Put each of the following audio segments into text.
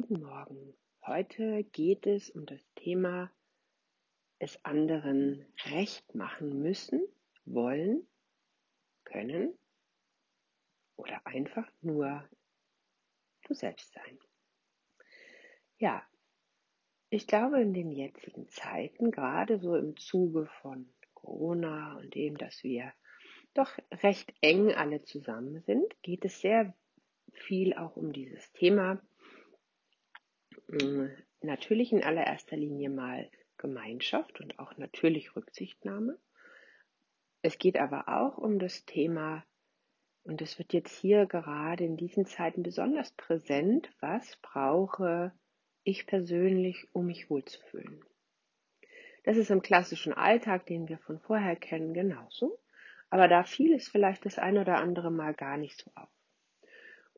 Guten Morgen. Heute geht es um das Thema es anderen recht machen müssen, wollen, können oder einfach nur du selbst sein. Ja, ich glaube in den jetzigen Zeiten, gerade so im Zuge von Corona und dem, dass wir doch recht eng alle zusammen sind, geht es sehr viel auch um dieses Thema. Hm, natürlich in allererster Linie mal Gemeinschaft und auch natürlich Rücksichtnahme. Es geht aber auch um das Thema, und es wird jetzt hier gerade in diesen Zeiten besonders präsent, was brauche ich persönlich, um mich wohlzufühlen. Das ist im klassischen Alltag, den wir von vorher kennen, genauso. Aber da fiel es vielleicht das ein oder andere Mal gar nicht so auf.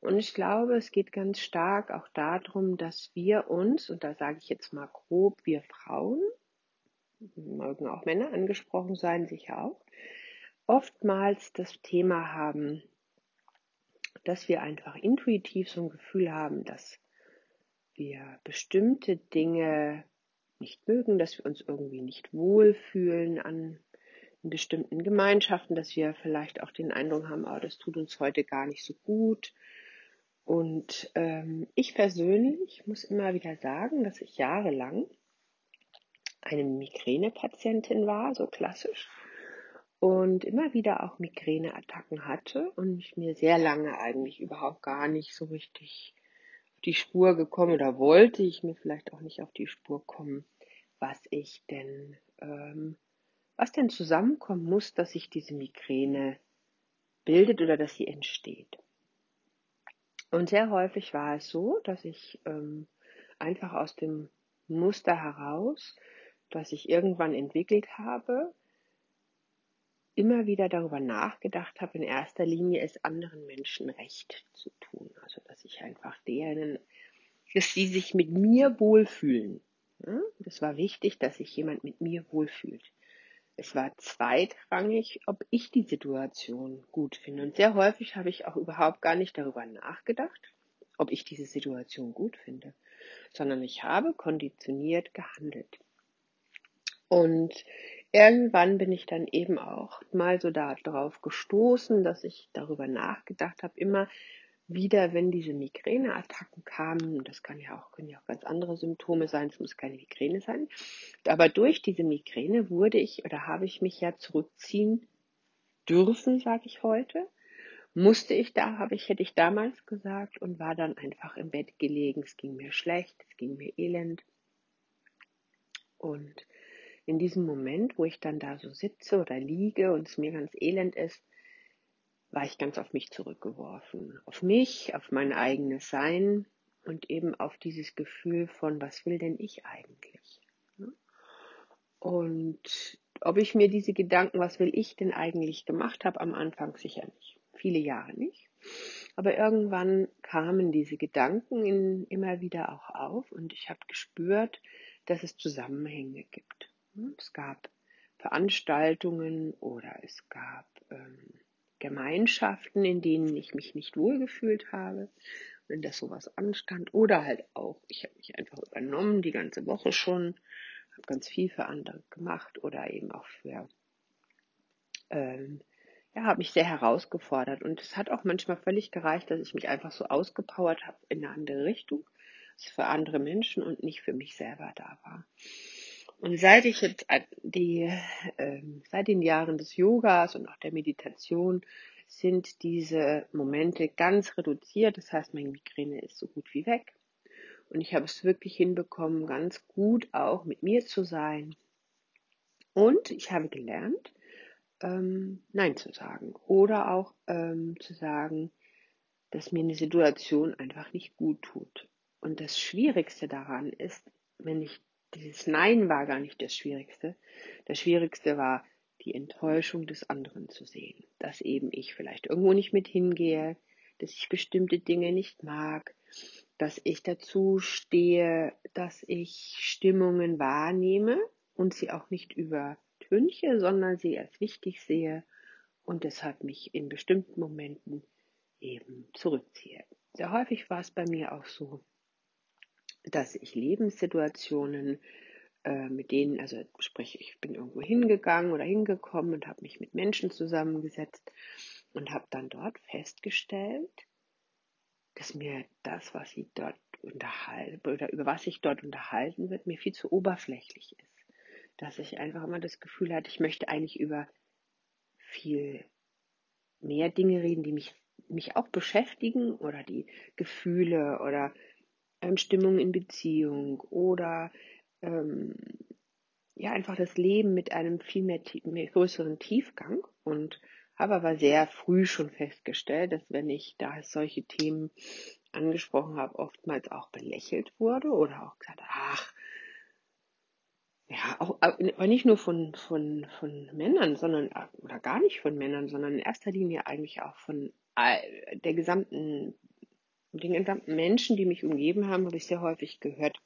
Und ich glaube, es geht ganz stark auch darum, dass wir uns, und da sage ich jetzt mal grob, wir Frauen, mögen auch Männer angesprochen sein, sicher auch, oftmals das Thema haben, dass wir einfach intuitiv so ein Gefühl haben, dass wir bestimmte Dinge nicht mögen, dass wir uns irgendwie nicht wohlfühlen an in bestimmten Gemeinschaften, dass wir vielleicht auch den Eindruck haben, oh, das tut uns heute gar nicht so gut und ähm, ich persönlich muss immer wieder sagen, dass ich jahrelang eine Migränepatientin war, so klassisch, und immer wieder auch Migräneattacken hatte und ich mir sehr lange eigentlich überhaupt gar nicht so richtig auf die Spur gekommen oder wollte ich mir vielleicht auch nicht auf die Spur kommen, was ich denn, ähm, was denn zusammenkommen muss, dass sich diese Migräne bildet oder dass sie entsteht. Und sehr häufig war es so, dass ich ähm, einfach aus dem Muster heraus, das ich irgendwann entwickelt habe, immer wieder darüber nachgedacht habe, in erster Linie es anderen Menschen recht zu tun. Also dass ich einfach deren, dass sie sich mit mir wohlfühlen. Ja? Das war wichtig, dass sich jemand mit mir wohlfühlt. Es war zweitrangig, ob ich die Situation gut finde. Und sehr häufig habe ich auch überhaupt gar nicht darüber nachgedacht, ob ich diese Situation gut finde, sondern ich habe konditioniert gehandelt. Und irgendwann bin ich dann eben auch mal so darauf gestoßen, dass ich darüber nachgedacht habe, immer wieder, wenn diese Migräneattacken kamen, das kann ja auch, können ja auch ganz andere Symptome sein, es muss keine Migräne sein, aber durch diese Migräne wurde ich oder habe ich mich ja zurückziehen dürfen, sage ich heute, musste ich da, habe ich, hätte ich damals gesagt und war dann einfach im Bett gelegen, es ging mir schlecht, es ging mir elend. Und in diesem Moment, wo ich dann da so sitze oder liege und es mir ganz elend ist, war ich ganz auf mich zurückgeworfen. Auf mich, auf mein eigenes Sein und eben auf dieses Gefühl von, was will denn ich eigentlich? Und ob ich mir diese Gedanken, was will ich denn eigentlich gemacht habe, am Anfang sicher nicht. Viele Jahre nicht. Aber irgendwann kamen diese Gedanken in, immer wieder auch auf und ich habe gespürt, dass es Zusammenhänge gibt. Es gab Veranstaltungen oder es gab ähm, Gemeinschaften, in denen ich mich nicht wohlgefühlt habe, wenn das sowas anstand. Oder halt auch, ich habe mich einfach übernommen, die ganze Woche schon, habe ganz viel für andere gemacht oder eben auch für, ähm, ja, habe mich sehr herausgefordert. Und es hat auch manchmal völlig gereicht, dass ich mich einfach so ausgepowert habe in eine andere Richtung, für andere Menschen und nicht für mich selber da war. Und seit ich jetzt die, äh, seit den Jahren des Yogas und auch der Meditation sind diese Momente ganz reduziert. Das heißt, meine Migräne ist so gut wie weg. Und ich habe es wirklich hinbekommen, ganz gut auch mit mir zu sein. Und ich habe gelernt, ähm, Nein zu sagen. Oder auch ähm, zu sagen, dass mir eine Situation einfach nicht gut tut. Und das Schwierigste daran ist, wenn ich dieses Nein war gar nicht das Schwierigste. Das Schwierigste war, die Enttäuschung des anderen zu sehen. Dass eben ich vielleicht irgendwo nicht mit hingehe, dass ich bestimmte Dinge nicht mag, dass ich dazu stehe, dass ich Stimmungen wahrnehme und sie auch nicht übertünche, sondern sie als wichtig sehe und deshalb mich in bestimmten Momenten eben zurückziehe. Sehr häufig war es bei mir auch so, dass ich Lebenssituationen äh, mit denen, also sprich, ich bin irgendwo hingegangen oder hingekommen und habe mich mit Menschen zusammengesetzt und habe dann dort festgestellt, dass mir das, was ich dort unterhalten oder über was ich dort unterhalten wird, mir viel zu oberflächlich ist. Dass ich einfach immer das Gefühl hatte, ich möchte eigentlich über viel mehr Dinge reden, die mich, mich auch beschäftigen oder die Gefühle oder ähm, Stimmung in Beziehung oder ähm, ja einfach das Leben mit einem viel mehr, mehr größeren Tiefgang. Und habe aber sehr früh schon festgestellt, dass wenn ich da solche Themen angesprochen habe, oftmals auch belächelt wurde oder auch gesagt, ach, ja, auch, aber nicht nur von, von, von Männern, sondern, oder gar nicht von Männern, sondern in erster Linie eigentlich auch von der gesamten, den gesamten Menschen, die mich umgeben haben, habe ich sehr häufig gehört,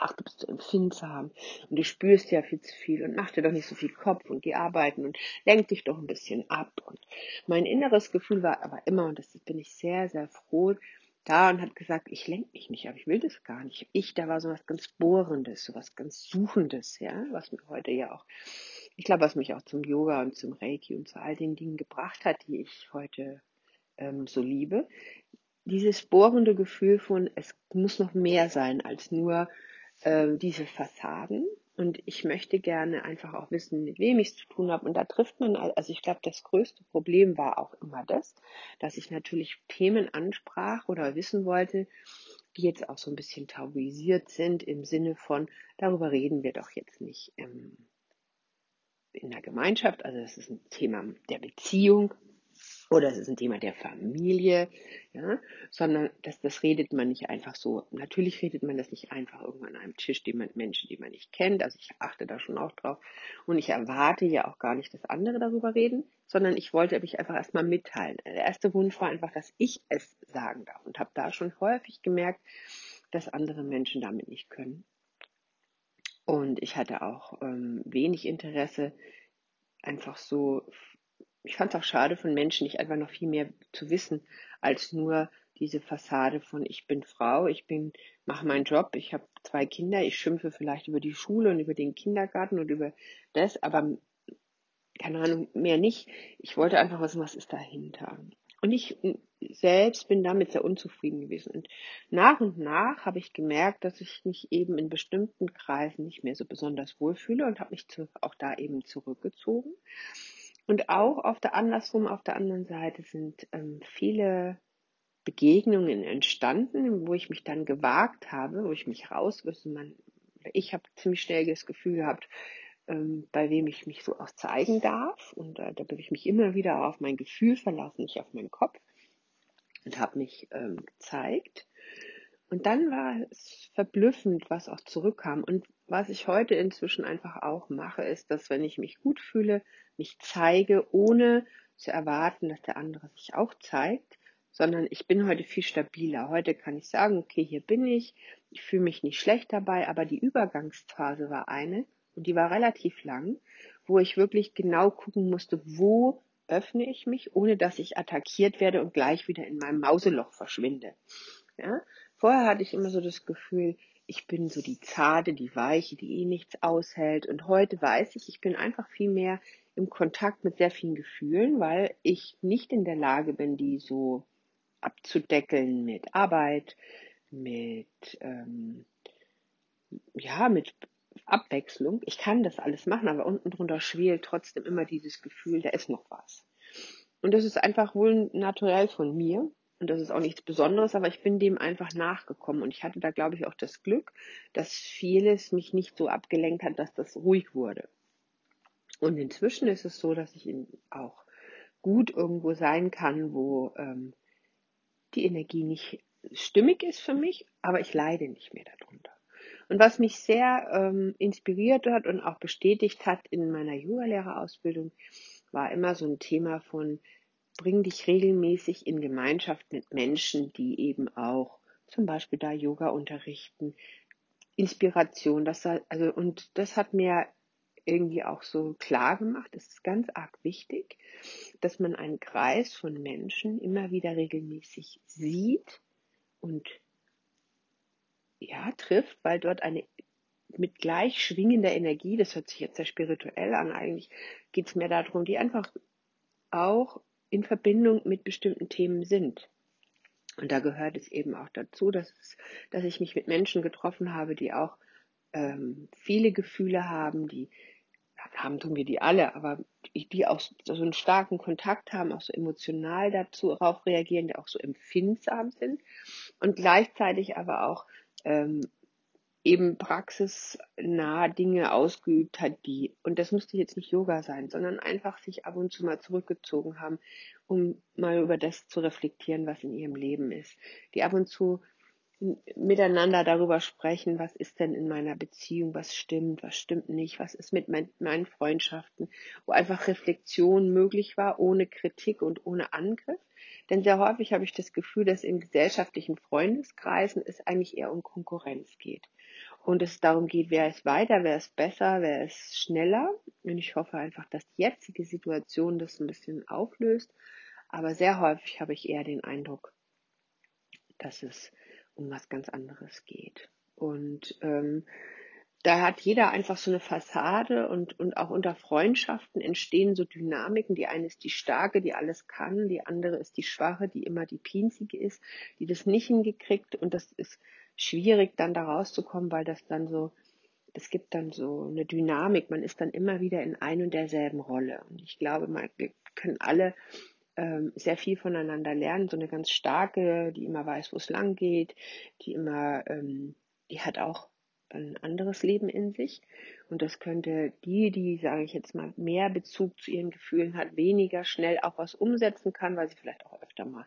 ach, du bist so empfindsam und du spürst ja viel zu viel und mach dir doch nicht so viel Kopf und geh arbeiten und lenk dich doch ein bisschen ab. Und mein inneres Gefühl war aber immer, und das bin ich sehr, sehr froh, da und hat gesagt, ich lenke mich nicht, aber ich will das gar nicht. Ich, da war so was ganz Bohrendes, so was ganz Suchendes, ja, was mir heute ja auch, ich glaube, was mich auch zum Yoga und zum Reiki und zu all den Dingen gebracht hat, die ich heute ähm, so liebe. Dieses bohrende Gefühl von, es muss noch mehr sein als nur äh, diese Fassaden. Und ich möchte gerne einfach auch wissen, mit wem ich es zu tun habe. Und da trifft man, also ich glaube, das größte Problem war auch immer das, dass ich natürlich Themen ansprach oder wissen wollte, die jetzt auch so ein bisschen tabuisiert sind im Sinne von, darüber reden wir doch jetzt nicht ähm, in der Gemeinschaft. Also das ist ein Thema der Beziehung oder es ist ein Thema der Familie, ja, sondern das, das redet man nicht einfach so. Natürlich redet man das nicht einfach irgendwann an einem Tisch, die man, Menschen, die man nicht kennt. Also ich achte da schon auch drauf. Und ich erwarte ja auch gar nicht, dass andere darüber reden, sondern ich wollte mich einfach erstmal mitteilen. Der erste Wunsch war einfach, dass ich es sagen darf und habe da schon häufig gemerkt, dass andere Menschen damit nicht können. Und ich hatte auch ähm, wenig Interesse, einfach so ich fand es auch schade von Menschen, nicht einfach noch viel mehr zu wissen, als nur diese Fassade von ich bin Frau, ich bin, mache meinen Job, ich habe zwei Kinder, ich schimpfe vielleicht über die Schule und über den Kindergarten und über das, aber keine Ahnung, mehr nicht. Ich wollte einfach wissen, was ist dahinter. Und ich selbst bin damit sehr unzufrieden gewesen. Und nach und nach habe ich gemerkt, dass ich mich eben in bestimmten Kreisen nicht mehr so besonders wohlfühle und habe mich zu, auch da eben zurückgezogen. Und auch auf der andersrum, auf der anderen Seite sind ähm, viele Begegnungen entstanden, wo ich mich dann gewagt habe, wo ich mich rauswüsste. Man, ich habe ziemlich schnell das Gefühl gehabt, ähm, bei wem ich mich so auch zeigen darf. Und äh, da habe ich mich immer wieder auf mein Gefühl verlassen, nicht auf meinen Kopf. Und habe mich ähm, gezeigt. Und dann war es verblüffend, was auch zurückkam. Und was ich heute inzwischen einfach auch mache, ist, dass wenn ich mich gut fühle, mich zeige, ohne zu erwarten, dass der andere sich auch zeigt, sondern ich bin heute viel stabiler. Heute kann ich sagen, okay, hier bin ich, ich fühle mich nicht schlecht dabei, aber die Übergangsphase war eine und die war relativ lang, wo ich wirklich genau gucken musste, wo öffne ich mich, ohne dass ich attackiert werde und gleich wieder in meinem Mauseloch verschwinde. Ja? Vorher hatte ich immer so das Gefühl, ich bin so die Zarte, die Weiche, die eh nichts aushält. Und heute weiß ich, ich bin einfach viel mehr im Kontakt mit sehr vielen Gefühlen, weil ich nicht in der Lage bin, die so abzudeckeln mit Arbeit, mit ähm, ja, mit Abwechslung. Ich kann das alles machen, aber unten drunter schwelt trotzdem immer dieses Gefühl, da ist noch was. Und das ist einfach wohl naturell von mir. Und das ist auch nichts Besonderes, aber ich bin dem einfach nachgekommen. Und ich hatte da, glaube ich, auch das Glück, dass vieles mich nicht so abgelenkt hat, dass das ruhig wurde. Und inzwischen ist es so, dass ich auch gut irgendwo sein kann, wo ähm, die Energie nicht stimmig ist für mich, aber ich leide nicht mehr darunter. Und was mich sehr ähm, inspiriert hat und auch bestätigt hat in meiner Yoga-Lehrerausbildung, war immer so ein Thema von bring dich regelmäßig in Gemeinschaft mit Menschen, die eben auch zum Beispiel da Yoga unterrichten, Inspiration, das also und das hat mir irgendwie auch so klar gemacht, es ist ganz arg wichtig, dass man einen Kreis von Menschen immer wieder regelmäßig sieht und ja, trifft, weil dort eine mit gleich schwingender Energie, das hört sich jetzt sehr spirituell an, eigentlich geht es mir darum, die einfach auch in Verbindung mit bestimmten Themen sind. Und da gehört es eben auch dazu, dass, es, dass ich mich mit Menschen getroffen habe, die auch ähm, viele Gefühle haben, die haben tun wir die alle, aber die, die auch so einen starken Kontakt haben, auch so emotional dazu darauf reagieren, die auch so empfindsam sind und gleichzeitig aber auch ähm, eben praxisnah Dinge ausgeübt hat, die, und das musste jetzt nicht Yoga sein, sondern einfach sich ab und zu mal zurückgezogen haben, um mal über das zu reflektieren, was in ihrem Leben ist. Die ab und zu miteinander darüber sprechen, was ist denn in meiner Beziehung, was stimmt, was stimmt nicht, was ist mit mein, meinen Freundschaften, wo einfach Reflexion möglich war, ohne Kritik und ohne Angriff. Denn sehr häufig habe ich das Gefühl, dass in gesellschaftlichen Freundeskreisen es eigentlich eher um Konkurrenz geht und es darum geht, wer ist weiter, wer ist besser, wer ist schneller. Und ich hoffe einfach, dass die jetzige Situation das ein bisschen auflöst. Aber sehr häufig habe ich eher den Eindruck, dass es um was ganz anderes geht. Und ähm, da hat jeder einfach so eine Fassade und, und auch unter Freundschaften entstehen so Dynamiken. Die eine ist die starke, die alles kann, die andere ist die schwache, die immer die pinzige ist, die das nicht hingekriegt und das ist schwierig dann da rauszukommen, weil das dann so, es gibt dann so eine Dynamik, man ist dann immer wieder in ein und derselben Rolle. Und ich glaube, man, wir können alle ähm, sehr viel voneinander lernen. So eine ganz starke, die immer weiß, wo es lang geht, die immer, ähm, die hat auch ein anderes Leben in sich. Und das könnte die, die, sage ich jetzt mal, mehr Bezug zu ihren Gefühlen hat, weniger schnell auch was umsetzen kann, weil sie vielleicht auch öfter mal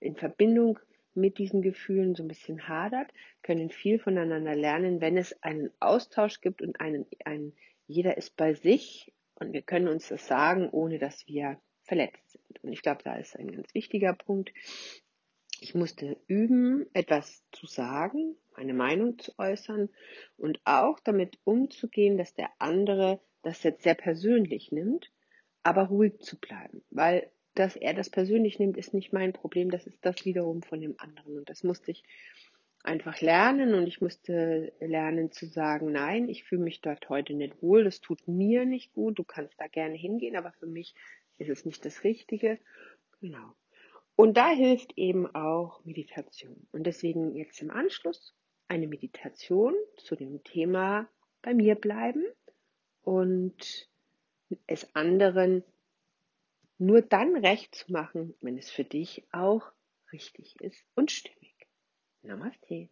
in Verbindung mit diesen Gefühlen so ein bisschen hadert, können viel voneinander lernen, wenn es einen Austausch gibt und einen, einen jeder ist bei sich und wir können uns das sagen, ohne dass wir verletzt sind. Und ich glaube, da ist ein ganz wichtiger Punkt. Ich musste üben, etwas zu sagen, meine Meinung zu äußern und auch damit umzugehen, dass der andere das jetzt sehr persönlich nimmt, aber ruhig zu bleiben, weil dass er das persönlich nimmt, ist nicht mein Problem, das ist das wiederum von dem anderen. Und das musste ich einfach lernen und ich musste lernen zu sagen, nein, ich fühle mich dort heute nicht wohl, das tut mir nicht gut, du kannst da gerne hingehen, aber für mich ist es nicht das Richtige. Genau. Und da hilft eben auch Meditation. Und deswegen jetzt im Anschluss eine Meditation zu dem Thema bei mir bleiben und es anderen nur dann recht zu machen, wenn es für dich auch richtig ist und stimmig. Namaste.